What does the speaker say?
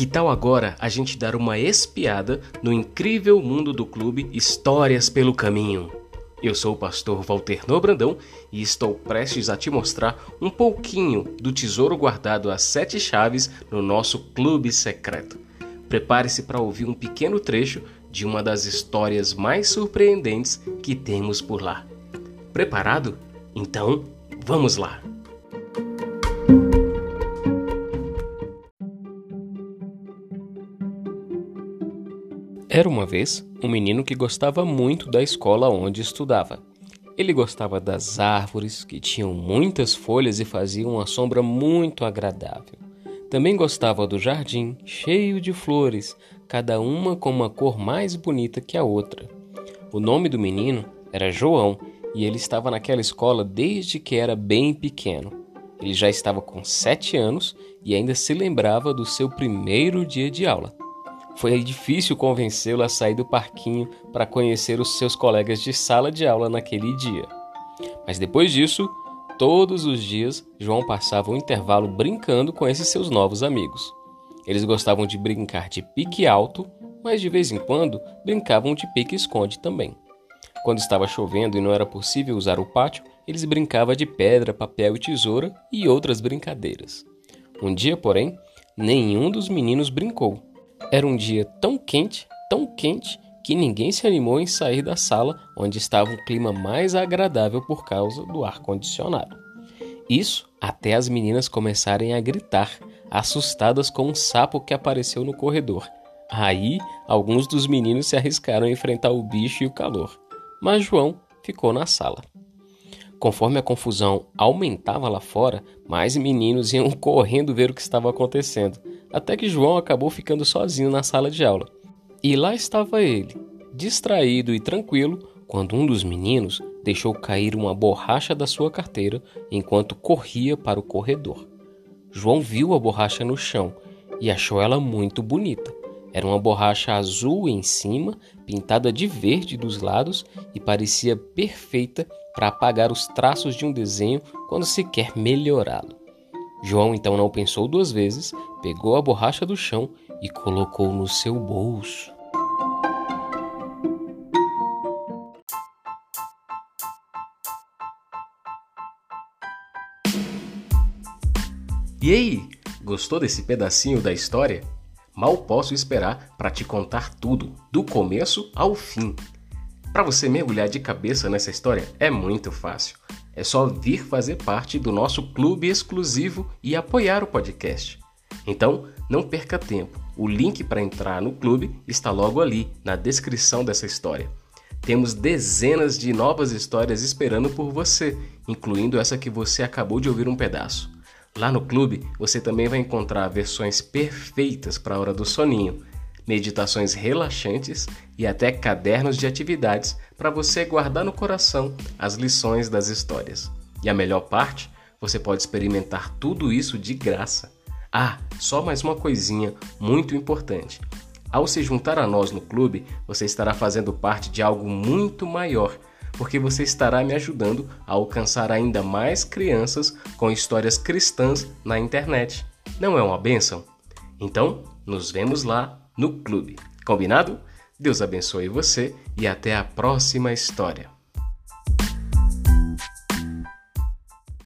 Que tal agora a gente dar uma espiada no incrível mundo do clube Histórias pelo Caminho? Eu sou o pastor Walter Nobrandão e estou prestes a te mostrar um pouquinho do tesouro guardado às sete chaves no nosso clube secreto. Prepare-se para ouvir um pequeno trecho de uma das histórias mais surpreendentes que temos por lá. Preparado? Então, vamos lá! Era uma vez um menino que gostava muito da escola onde estudava. Ele gostava das árvores, que tinham muitas folhas e faziam uma sombra muito agradável. Também gostava do jardim, cheio de flores, cada uma com uma cor mais bonita que a outra. O nome do menino era João e ele estava naquela escola desde que era bem pequeno. Ele já estava com sete anos e ainda se lembrava do seu primeiro dia de aula. Foi difícil convencê-lo a sair do parquinho para conhecer os seus colegas de sala de aula naquele dia. Mas depois disso, todos os dias, João passava um intervalo brincando com esses seus novos amigos. Eles gostavam de brincar de pique alto, mas de vez em quando brincavam de pique-esconde também. Quando estava chovendo e não era possível usar o pátio, eles brincavam de pedra, papel e tesoura e outras brincadeiras. Um dia, porém, nenhum dos meninos brincou era um dia tão quente, tão quente, que ninguém se animou em sair da sala onde estava um clima mais agradável por causa do ar-condicionado. Isso até as meninas começarem a gritar, assustadas com um sapo que apareceu no corredor. Aí, alguns dos meninos se arriscaram a enfrentar o bicho e o calor, mas João ficou na sala. Conforme a confusão aumentava lá fora, mais meninos iam correndo ver o que estava acontecendo, até que João acabou ficando sozinho na sala de aula. E lá estava ele, distraído e tranquilo, quando um dos meninos deixou cair uma borracha da sua carteira enquanto corria para o corredor. João viu a borracha no chão e achou ela muito bonita. Era uma borracha azul em cima, pintada de verde dos lados e parecia perfeita para apagar os traços de um desenho quando se quer melhorá-lo. João então não pensou duas vezes, pegou a borracha do chão e colocou no seu bolso. E aí, gostou desse pedacinho da história? Mal posso esperar para te contar tudo, do começo ao fim. Para você mergulhar de cabeça nessa história é muito fácil. É só vir fazer parte do nosso clube exclusivo e apoiar o podcast. Então, não perca tempo. O link para entrar no clube está logo ali, na descrição dessa história. Temos dezenas de novas histórias esperando por você, incluindo essa que você acabou de ouvir um pedaço. Lá no clube, você também vai encontrar versões perfeitas para a hora do soninho meditações relaxantes e até cadernos de atividades para você guardar no coração as lições das histórias. E a melhor parte, você pode experimentar tudo isso de graça. Ah, só mais uma coisinha muito importante. Ao se juntar a nós no clube, você estará fazendo parte de algo muito maior, porque você estará me ajudando a alcançar ainda mais crianças com histórias cristãs na internet. Não é uma benção? Então, nos vemos lá no clube. Combinado? Deus abençoe você e até a próxima história.